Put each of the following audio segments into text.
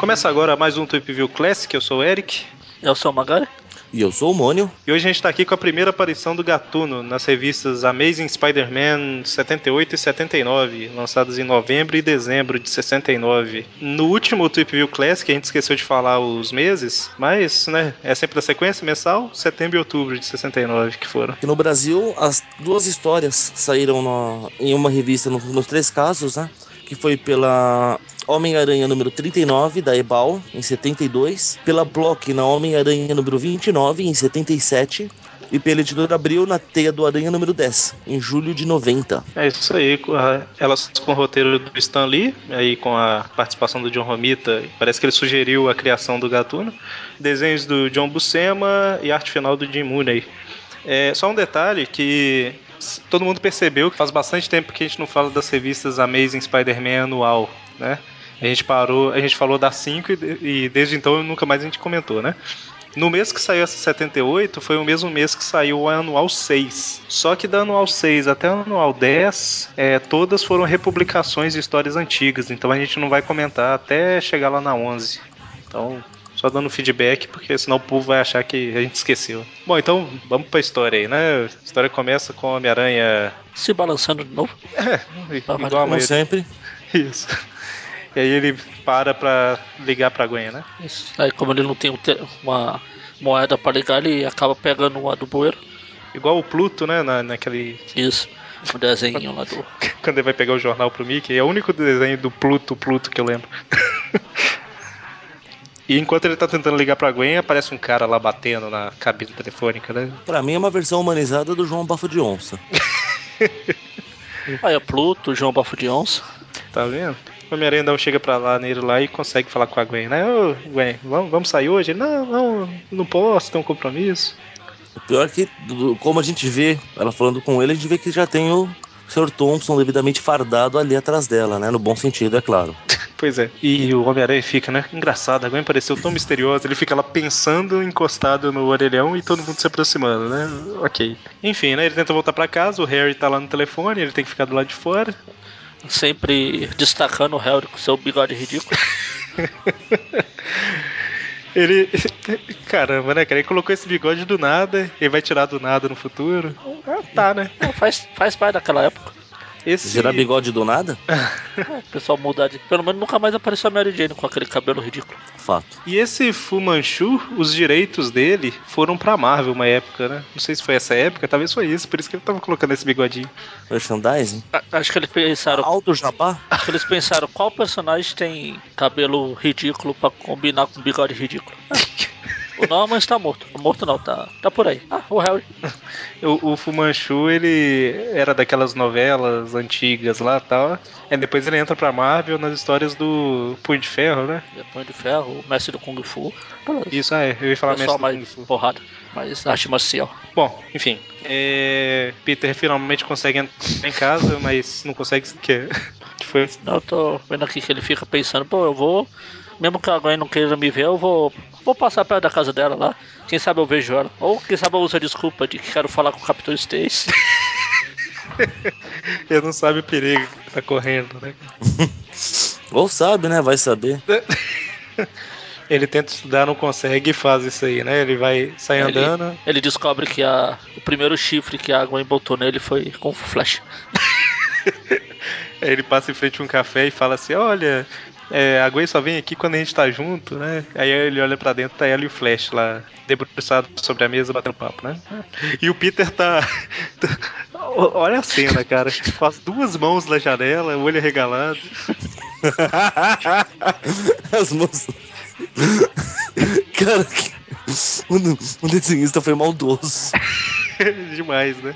Começa agora mais um Trip View Classic, eu sou o Eric. Eu sou o Magari. E eu sou o Mônio. E hoje a gente está aqui com a primeira aparição do Gatuno nas revistas Amazing Spider-Man 78 e 79, lançadas em novembro e dezembro de 69. No último Trip View Classic a gente esqueceu de falar os meses, mas né, é sempre da sequência mensal, setembro e outubro de 69 que foram. E no Brasil, as duas histórias saíram no, em uma revista no, nos três casos, né? Que foi pela Homem-Aranha número 39, da Ebal, em 72, pela Block na Homem-Aranha número 29, em 77, e pela editora Abril na Teia do Aranha número 10, em julho de 90. É isso aí, elas com o roteiro do Stan Lee, aí com a participação do John Romita, parece que ele sugeriu a criação do Gatuno, desenhos do John Buscema e arte final do Jim Mooney. É, só um detalhe que todo mundo percebeu que faz bastante tempo que a gente não fala das revistas Amazing Spider-Man anual, né? A gente parou, a gente falou da 5 e, e desde então nunca mais a gente comentou, né? No mês que saiu essa 78, foi o mesmo mês que saiu o anual 6. Só que da anual 6 até o anual 10, é, todas foram republicações de histórias antigas. Então a gente não vai comentar até chegar lá na 11. Então, só dando feedback, porque senão o povo vai achar que a gente esqueceu. Bom, então vamos pra história aí, né? A história começa com o Homem-Aranha. Se balançando de novo. É, igual a maioria. sempre. Isso. E aí ele para pra ligar pra Gwen, né? Isso. Aí como ele não tem uma moeda pra ligar, ele acaba pegando uma do bueiro. Igual o Pluto, né? Na, naquele. Isso. O desenho lá do. Quando ele vai pegar o jornal pro Mickey, é o único desenho do Pluto, Pluto que eu lembro. E enquanto ele tá tentando ligar pra Gwen, aparece um cara lá batendo na cabine telefônica, né? Pra mim é uma versão humanizada do João Bafo de Onça. Aí é Pluto, João Bafo de Onça. Tá vendo? O Homem-Aranha não chega pra lá nele lá e consegue falar com a Gwen, né? Ô, Gwen, vamos, vamos sair hoje? Ele, não, não, não posso, tem um compromisso. O pior é que, como a gente vê ela falando com ele, a gente vê que já tem o Sr. Thompson devidamente fardado ali atrás dela, né? No bom sentido, é claro. Pois é. E o Homem-Aranha fica, né? Engraçado, a Gwen pareceu tão misteriosa. Ele fica lá pensando, encostado no orelhão e todo mundo se aproximando, né? Ok. Enfim, né? Ele tenta voltar para casa, o Harry tá lá no telefone, ele tem que ficar do lado de fora sempre destacando o Harry com seu bigode ridículo. Ele. Caramba, né, cara? Ele colocou esse bigode do nada, ele vai tirar do nada no futuro. Ah, tá, né? faz, faz parte daquela época. Esse... Gerar bigode do nada? é, o pessoal mudar de. Pelo menos nunca mais apareceu a Mary Jane com aquele cabelo ridículo. Fato. E esse Fu Manchu, os direitos dele foram pra Marvel uma época, né? Não sei se foi essa época, talvez foi isso, por isso que ele tava colocando esse bigodinho. Merchandising? acho que eles pensaram. Alto Jabá? Acho que eles pensaram qual personagem tem cabelo ridículo pra combinar com bigode ridículo. O Norman está morto. Morto não, tá, tá por aí. Ah, o Harry. o, o Fumanchu, ele era daquelas novelas antigas lá e tal. E depois ele entra pra Marvel nas histórias do Punho de Ferro, né? É, Punho de Ferro, o mestre do Kung Fu. Isso, é, eu ia falar mestre do mais Kung Fu. porrada, mas arte marcial. Bom, enfim. É... Peter finalmente consegue entrar em casa, mas não consegue. Que... que foi? Não, eu tô vendo aqui que ele fica pensando, pô, eu vou mesmo que a Gwen não queira me ver, eu vou, vou passar perto da casa dela lá. Quem sabe eu vejo ela. Ou quem sabe eu uso a desculpa de que quero falar com o Capitão Stacy. Ele não sabe o perigo que tá correndo, né? Ou sabe, né? Vai saber. Ele tenta estudar, não consegue e faz isso aí, né? Ele vai sair ele, andando. Ele descobre que a, o primeiro chifre que a Gwen botou nele foi com flecha. Aí ele passa em frente a um café e fala assim: Olha, é, a Gwen só vem aqui quando a gente tá junto, né? Aí ele olha pra dentro, tá ela e o Flash lá, debruçado sobre a mesa, batendo papo, né? E o Peter tá. olha a cena, cara. Com as duas mãos na janela, o olho regalado. as mãos. cara, o, o desenhista foi maldoso. Demais, né?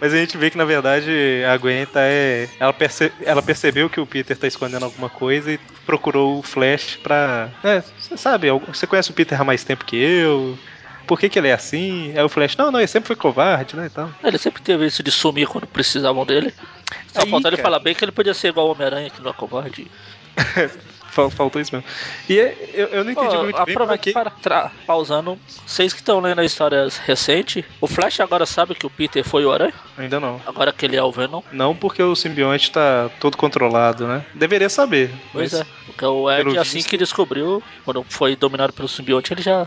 Mas a gente vê que na verdade a Gwen tá, é, ela, perce, ela percebeu que o Peter tá escondendo alguma coisa e procurou o Flash pra. É, você sabe, você conhece o Peter há mais tempo que eu. Por que, que ele é assim? Aí o Flash, não, não, ele sempre foi covarde, né? Então. Ele sempre teve isso de sumir quando precisavam dele. Só falta ele falar bem que ele podia ser igual o Homem-Aranha, que não é covarde. Faltou isso mesmo. E é, eu, eu não entendi Pô, muito bem pra que... para tra- pausando, vocês que estão lendo a história recente, o Flash agora sabe que o Peter foi o Aranha? Ainda não. Agora que ele é o Venom? Não porque o simbionte tá todo controlado, né? Deveria saber. Pois mas- é. Porque o Ed, assim visto- que descobriu, quando foi dominado pelo simbionte, ele já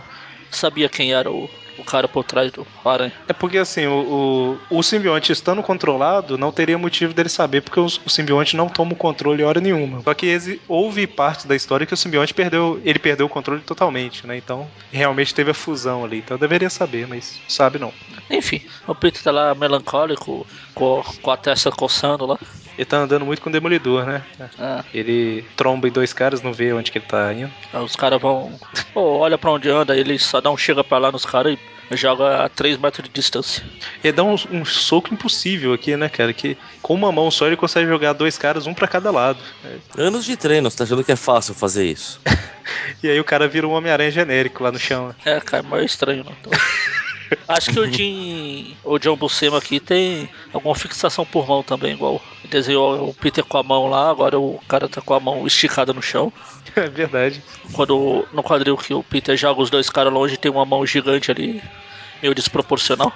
sabia quem era o, o cara por trás do Aranha. É porque assim, o, o, o simbionte estando controlado, não teria motivo dele saber, porque o, o simbionte não toma o controle hora nenhuma. Só que exi- houve parte da história que o simbionte perdeu. Ele perdeu o controle totalmente, né? Então, realmente teve a fusão ali. Então eu deveria saber, mas sabe não. Enfim, o Peter tá lá melancólico, com, com a testa coçando lá. Ele tá andando muito com o demolidor, né? Ah, Ele tromba em dois caras, não vê onde que ele tá indo. aí os caras vão. Pô, olha pra onde anda, ele só dá um chega pra lá nos caras e joga a 3 metros de distância. Ele dá um, um soco impossível aqui, né, cara? Que com uma mão só ele consegue jogar dois caras, um pra cada lado. É. Anos de treino, você tá achando que é fácil fazer isso? E aí o cara vira um Homem-Aranha genérico lá no chão. É, cara, é meio estranho, né? Acho que o Jim, o John Buscema aqui tem alguma fixação por mão também, igual desenhou o Peter com a mão lá, agora o cara tá com a mão esticada no chão. É verdade. Quando no quadril que o Peter joga os dois caras longe, tem uma mão gigante ali, meio desproporcional.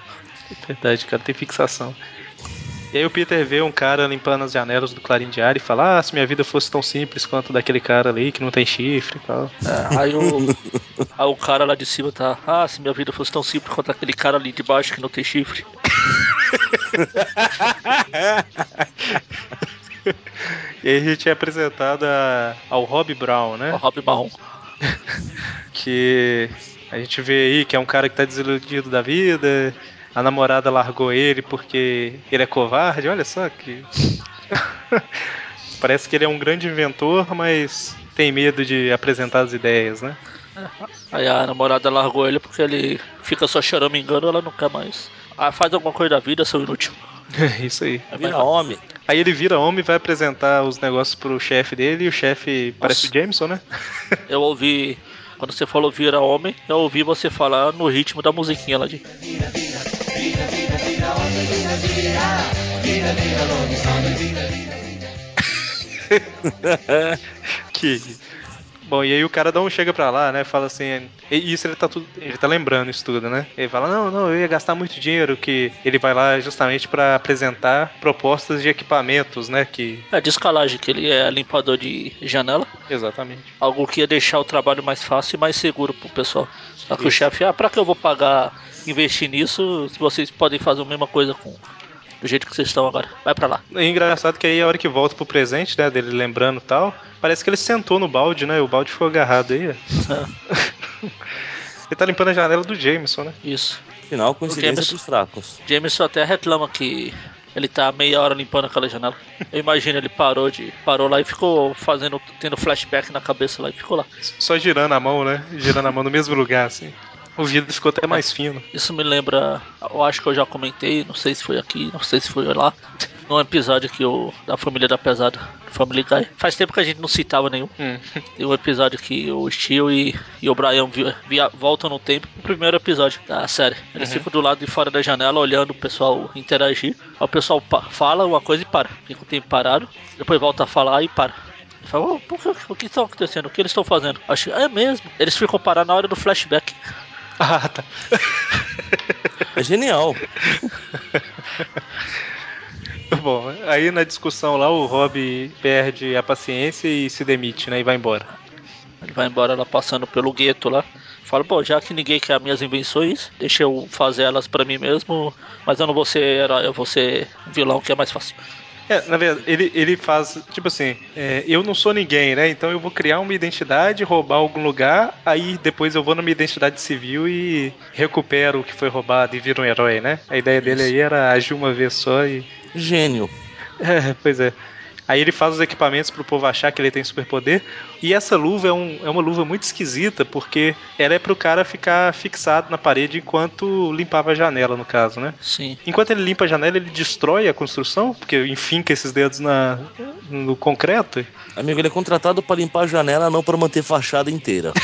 Verdade, cara, tem fixação. E aí o Peter vê um cara limpando as janelas do Clarim Diário e fala: Ah, se minha vida fosse tão simples quanto daquele cara ali que não tem chifre e tal. É, aí, o, aí o cara lá de cima tá, ah, se minha vida fosse tão simples quanto aquele cara ali de baixo que não tem chifre. E aí a gente é apresentado a- ao Rob Brown, né? O Rob Marrom. Que a gente vê aí que é um cara que tá desiludido da vida. A namorada largou ele porque ele é covarde. Olha só que. Parece que ele é um grande inventor, mas tem medo de apresentar as ideias, né? Aí a namorada largou ele porque ele fica só choramingando, ela não quer mais. Ah, faz alguma coisa da vida, seu inútil. Isso aí. Vira homem. Aí ele vira homem e vai apresentar os negócios pro chefe dele e o chefe parece o Jameson, né? Eu ouvi, quando você falou vira homem, eu ouvi você falar no ritmo da musiquinha lá de. que. Bom, e aí o cara dá um chega pra lá, né? Fala assim. E isso ele tá tudo. Ele tá lembrando isso tudo, né? Ele fala, não, não, eu ia gastar muito dinheiro, que ele vai lá justamente pra apresentar propostas de equipamentos, né? Que. É de escalagem, que ele é limpador de janela. Exatamente. Algo que ia deixar o trabalho mais fácil e mais seguro pro pessoal. Só que o Isso. chefe, ah, pra que eu vou pagar, investir nisso, se vocês podem fazer a mesma coisa com. Do jeito que vocês estão agora. Vai pra lá. É engraçado que aí a hora que volta pro presente, né? Dele lembrando e tal, parece que ele sentou no balde, né? O balde ficou agarrado aí. ó. ele tá limpando a janela do Jameson, né? Isso. Afinal, coincidência James- dos fracos. Jameson até reclama que ele tá meia hora limpando aquela janela. Eu imagino ele parou de. parou lá e ficou fazendo. tendo flashback na cabeça lá e ficou lá. Só girando a mão, né? Girando a mão no mesmo lugar, assim. O vidro ficou até mais fino. Isso me lembra. Eu acho que eu já comentei, não sei se foi aqui, não sei se foi lá. Num episódio que o. da família da pesada, Family Guy. Faz tempo que a gente não citava nenhum. Hum. Tem um episódio que o Steel e, e o Brian vi- via- voltam no tempo. O primeiro episódio da série. Eles ficam do lado de fora da janela olhando o pessoal interagir. Aí o pessoal fala uma coisa e para. Fica um tempo parado. Depois volta a falar e para. Fala, "Ô, por que, o que está acontecendo? O que eles estão fazendo? Acho que é mesmo. Eles ficam parados na hora do flashback. Ah, tá. É genial. Bom, aí na discussão lá o Rob perde a paciência e se demite, né? E vai embora. Ele vai embora lá passando pelo gueto lá. Fala, pô, já que ninguém quer as minhas invenções, deixa eu fazer elas pra mim mesmo. Mas eu não vou ser herói, eu vou ser vilão, que é mais fácil. É, na verdade, ele, ele faz, tipo assim, é, eu não sou ninguém, né? Então eu vou criar uma identidade, roubar algum lugar, aí depois eu vou na minha identidade civil e recupero o que foi roubado e viro um herói, né? A ideia dele aí era agir uma vez só e. Gênio. É, pois é. Aí ele faz os equipamentos pro povo achar que ele tem superpoder. E essa luva é, um- é uma luva muito esquisita, porque ela é pro cara ficar fixado na parede enquanto limpava a janela, no caso, né? Sim. Enquanto ele limpa a janela, ele destrói a construção, porque enfinca esses dedos na, no concreto. Amigo, ele é contratado para limpar a janela, não para manter a fachada inteira.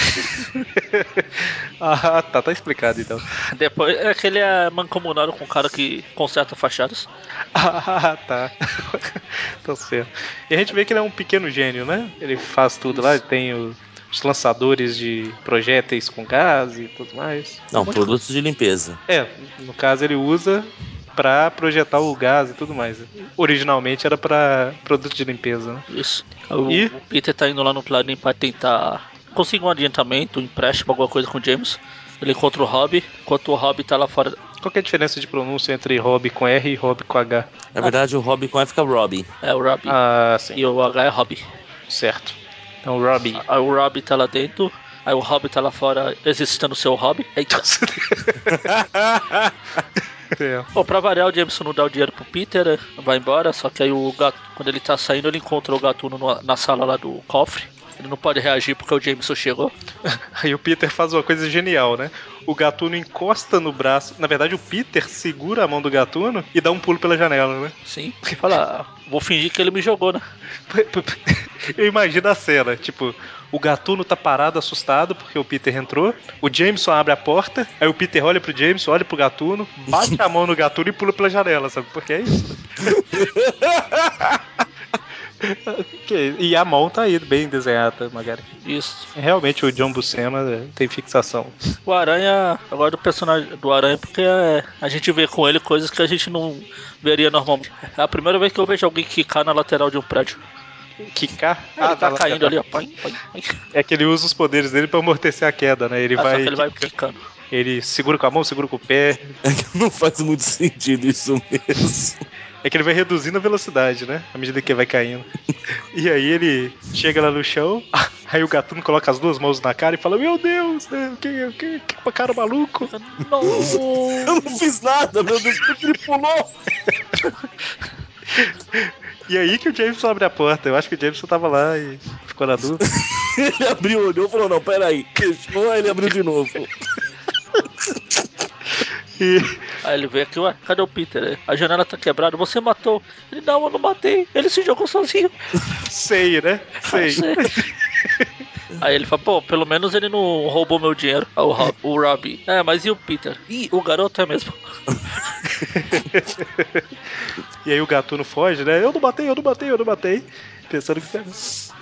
Ah, tá, tá explicado então. Depois é que ele é mancomunado com o cara que conserta fachadas. Ah, tá. tá certo. E a gente vê que ele é um pequeno gênio, né? Ele faz tudo lá, tem o- os lançadores de projéteis com gás e tudo mais. Não, produtos de limpeza. É, no caso ele usa pra projetar o gás e tudo mais. Originalmente era pra produto de limpeza, né? Isso. O, E? o Peter tá indo lá no Clarim pra tentar conseguir um adiantamento, um empréstimo, alguma coisa com o James. Ele encontra o Rob, enquanto o Rob tá lá fora. Qual que é a diferença de pronúncia entre Rob com R e Rob com H? Na verdade, o Robin com F fica Robin. É o Rob. Ah, sim, E o H é Rob. certo. Então, Robbie. Aí o Rob tá lá dentro. Aí o Rob tá lá fora exercitando o seu hobby. Eita. É. Bom, pra variar, o Jameson não dá o dinheiro pro Peter, né? vai embora, só que aí o gato, quando ele tá saindo, ele encontra o gatuno no- na sala lá do cofre. Ele não pode reagir porque o Jameson chegou. Aí o Peter faz uma coisa genial, né? O gatuno encosta no braço. Na verdade, o Peter segura a mão do gatuno e dá um pulo pela janela, né? Sim. Fala, "Ah, vou fingir que ele me jogou, né? Eu imagino a cena, tipo, o gatuno tá parado, assustado, porque o Peter entrou. O Jameson abre a porta, aí o Peter olha pro Jameson, olha pro gatuno, bate a mão no gatuno e pula pela janela, sabe? Porque é isso. E a mão tá aí, bem desenhada, Magari. Isso. Realmente o John Buscema é, tem fixação. O Aranha, gosto do personagem do Aranha porque é, a gente vê com ele coisas que a gente não veria normalmente. É a primeira vez que eu vejo alguém quicar na lateral de um prédio. Quicar. ele tá lá, caindo lá. ali, ó. É que ele usa os poderes dele pra amortecer a queda, né? Ele Ah, só vai. que ele vai quicando. Ele segura com a mão, segura com o pé. É que não faz muito sentido isso mesmo. É que ele vai reduzindo a velocidade, né? À medida que vai caindo. E aí ele chega lá no chão, aí o gatuno coloca as duas mãos na cara e fala: Meu Deus, né? que, que, que cara maluco. Não! Eu não fiz nada, meu Deus, ele pulou? E aí que o Jameson abre a porta. Eu acho que o Jameson tava lá e ficou na dúvida. Ele abriu, olhou e falou: Não, peraí. Fechou, aí ele abriu de novo. E Aí ele vê aqui, ué, cadê o Peter? A janela tá quebrada, você matou. Ele, não, eu não matei. Ele se jogou sozinho. sei, né? Sei. Sei. Aí ele fala, pô, pelo menos ele não roubou meu dinheiro. O, Rob, o Robbie. É, mas e o Peter? Ih, o garoto é mesmo. E aí o gatuno foge, né? Eu não batei, eu não batei, eu não batei. Pensando que.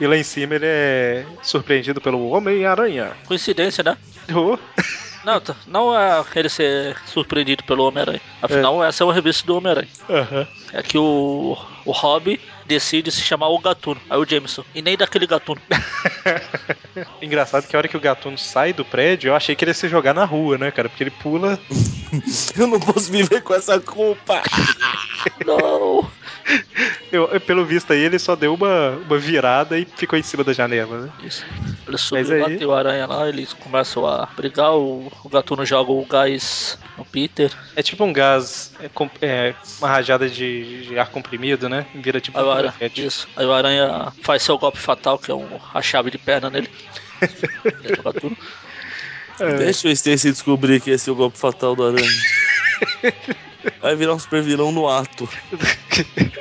E lá em cima ele é surpreendido pelo Homem-Aranha. Coincidência, né? Oh. Não, tá- não é ele ser surpreendido pelo Homem-Aranha. Afinal, essa é uma revista do Homem-Aranha. Aham. É que o, o Robbie decide se chamar o Gatuno. Aí o Jameson. E nem daquele Gatuno. Engraçado que a hora que o gatuno sai do prédio, eu achei que ele ia se jogar na rua, né, cara? Porque ele pula. Eu não posso viver com essa culpa. Não! Eu, pelo visto aí, ele só deu uma, uma virada e ficou em cima da janela, né? Isso. Ele subiu, aí- bateu a aranha lá, eles começam a brigar, o, o gatuno joga o gás no Peter. É tipo um gás, é, é, uma rajada de, de ar comprimido, né? Vira tipo Aí o, um aranha, confete. isso. Aí o aranha faz seu golpe fatal, que é um, a chave de perna nele. É. Deixa o Stacy descobrir que esse é o golpe fatal do Aranha. Vai virar um super vilão no ato.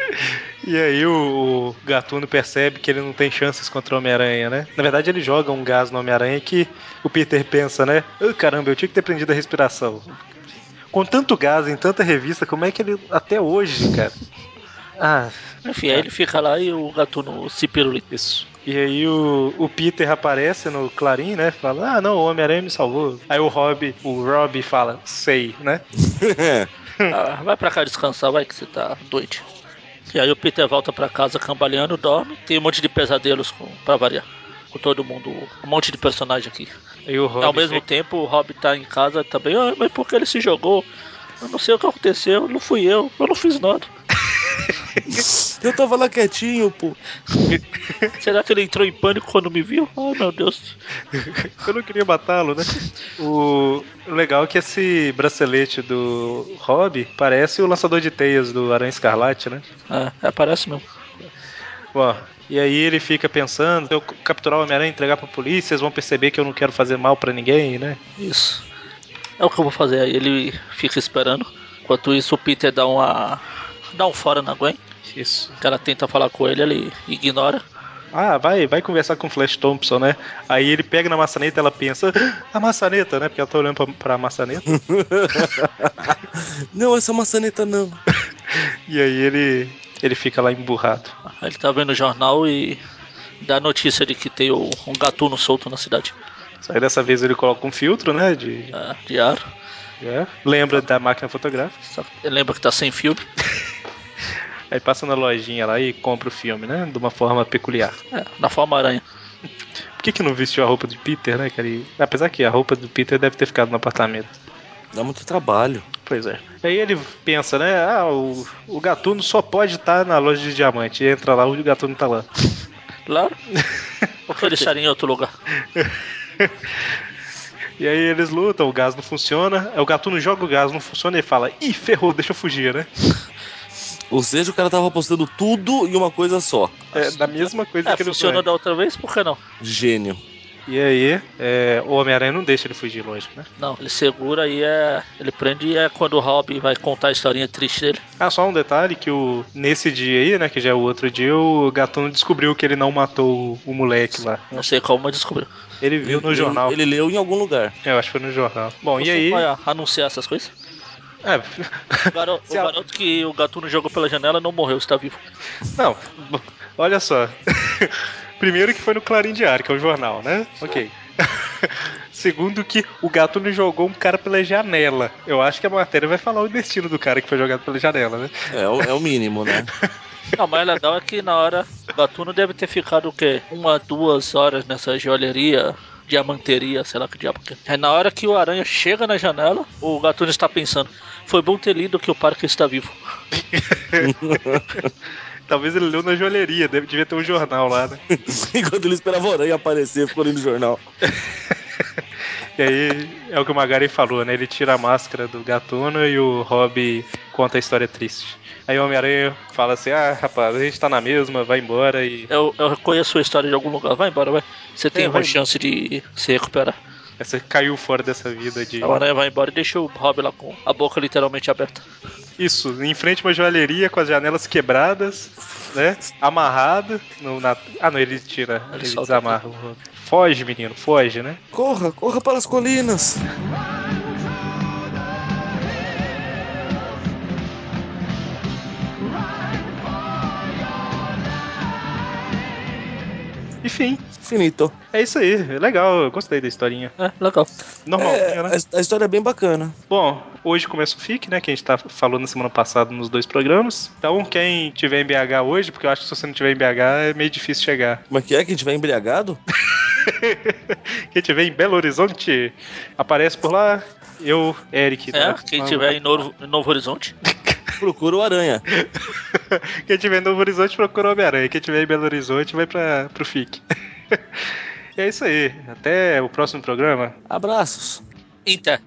E aí o, o gatuno percebe que ele não tem chances contra o Homem-Aranha, né? Na verdade, ele joga um gás no Homem-Aranha que o Peter pensa, né? "Ah, caramba, eu tinha que ter prendido a respiração. Com tanto gás em tanta revista, como é que ele. Até hoje, cara. Ah, Enfim, aí ele fica lá e o gatuno se pirulita. Isso. E aí o, o Peter aparece no Clarim, né? Fala, ah não, o Homem-Aranha me salvou. Aí o Rob, o Rob fala, sei, né? Ah, vai pra cá descansar, vai que você tá doente. E aí o Peter volta pra casa cambaleando, dorme. Tem um monte de pesadelos com, pra variar. Com todo mundo, um monte de personagem aqui. Aí o Rob Ao mesmo tempo, o Rob tá em casa também. Ah, mas por que ele se jogou? Eu não sei o que aconteceu, não fui eu, eu não fiz nada. Eu tava lá quietinho, pô. Será que ele entrou em pânico quando me viu? Ai meu Deus. Eu não queria matá-lo, né? O legal é que esse bracelete do Rob parece o lançador de teias do Aranha Escarlate, né? É, é, parece mesmo. Ó, e aí ele fica pensando, se eu capturar o Homem-Aranha e entregar pra polícia, eles vão perceber que eu não quero fazer mal pra ninguém, né? Isso. É o que eu vou fazer. Aí ele fica esperando. Enquanto isso, o Peter dá uma. Dá um fora na Gwen. Isso. O cara tenta falar com ele, ele ignora. Ah, vai, vai conversar com o Flash Thompson, né? Aí ele pega na maçaneta ela pensa, "Ah, a maçaneta, né? Porque ela tá olhando pra, pra maçaneta. Não, essa maçaneta não. e aí ele, ele fica lá emburrado. Aí ele tá vendo o jornal e dá a notícia de que tem um gatuno solto na cidade. Só que dessa vez ele coloca um filtro, né? De, É, de ar. é, lembra da máquina fotográfica. Lembra que tá sem filme. Aí passa na lojinha lá e compra o filme, né? De uma forma peculiar. É, na forma aranha. Por que, que não vestiu a roupa de Peter, né, cara? E- apesar que a roupa do Peter deve ter ficado no apartamento. Dá muito trabalho. Pois é. Aí ele pensa, né? Ah, o, o gatuno só pode estar na loja de diamante. E entra lá, o gatuno tá lá. Claro. Por que ele estaria em outro lugar? E aí eles lutam, o gás não funciona. O gatuno joga o gás, não funciona e fala: Ih, ferrou, deixa eu fugir, né? Ou seja, o cara tava apostando tudo em uma coisa só. É da mesma coisa É, que ele funcionou da outra vez, por que não? Gênio. E aí, é, o Homem-Aranha não deixa ele fugir, lógico, né? Não, ele segura e é. Ele prende e é quando o Rob vai contar a historinha triste dele. Ah, só um detalhe que o nesse dia aí, né, que já é o outro dia, o Gatuno descobriu que ele não matou o, moleque lá. Não sei como, mas descobriu. Ele viu no Ele- jornal. Ele leu em algum lugar. É, eu acho que foi no jornal. Bom, e Você aí? vai anunciar essas coisas? É, O garoto, o garoto que o gatuno jogou pela janela não morreu, está vivo. não, olha só. Primeiro que foi no Clarim Diário, que é o jornal, né? Ok. Segundo que o Gatuno jogou um cara pela janela. Eu acho que a matéria vai falar o destino do cara que foi jogado pela janela, né? É, o- é o mínimo, né? Não, mas o legal é que na hora o gatuno deve ter ficado o quê? Uma, duas horas nessa joalheria, diamanteria, sei lá que diabo que é. Aí na hora que o aranha chega na janela, o gatuno está pensando: foi bom ter lido que o Parker está vivo. Talvez ele leu na joalheria, deve, devia ter um jornal lá, né? Enquanto ele esperava o aranha aparecer, ficou ali no jornal. E aí é o que o Magari falou, né? Ele tira a máscara do gatuno e o Rob conta a história triste. Aí o Homem-Aranha fala assim: Ah, rapaz, a gente tá na mesma, vai embora e. Eu, eu reconheço a história de algum lugar. Vai embora, vai. Você tem É, uma vai. chance de se recuperar. Você caiu fora dessa vida de. O aranha vai embora e deixa o Rob lá com a boca literalmente aberta. Isso, em frente a uma joalheria com as janelas quebradas, né? Amarrado. No, na... Ah, não, ele tira, Ele ele, solta desamarra. Foge, menino, foge, né? Corra, corra para as colinas. Enfim, Finito. é isso aí. Legal, eu gostei da historinha. É, legal. Normalzinha, É, né? a, a história é bem bacana. Bom, hoje começa o FIC, né? Que a gente tá falando na semana passada nos dois programas. Então, quem tiver em BH hoje, porque eu acho que se você não tiver em BH é meio difícil chegar. Como é que é? Que a gente vai embriagado? Quem tiver em Belo Horizonte, aparece por lá. Eu, Eric. É, tá? quem tiver em Novo, em Novo Horizonte. Procura o aranha. Quem tiver em Novo Horizonte, procura o Homem-Aranha. Quem tiver em Belo Horizonte, vai pra, pro FIC. e é isso aí. Até o próximo programa. Abraços. Inter.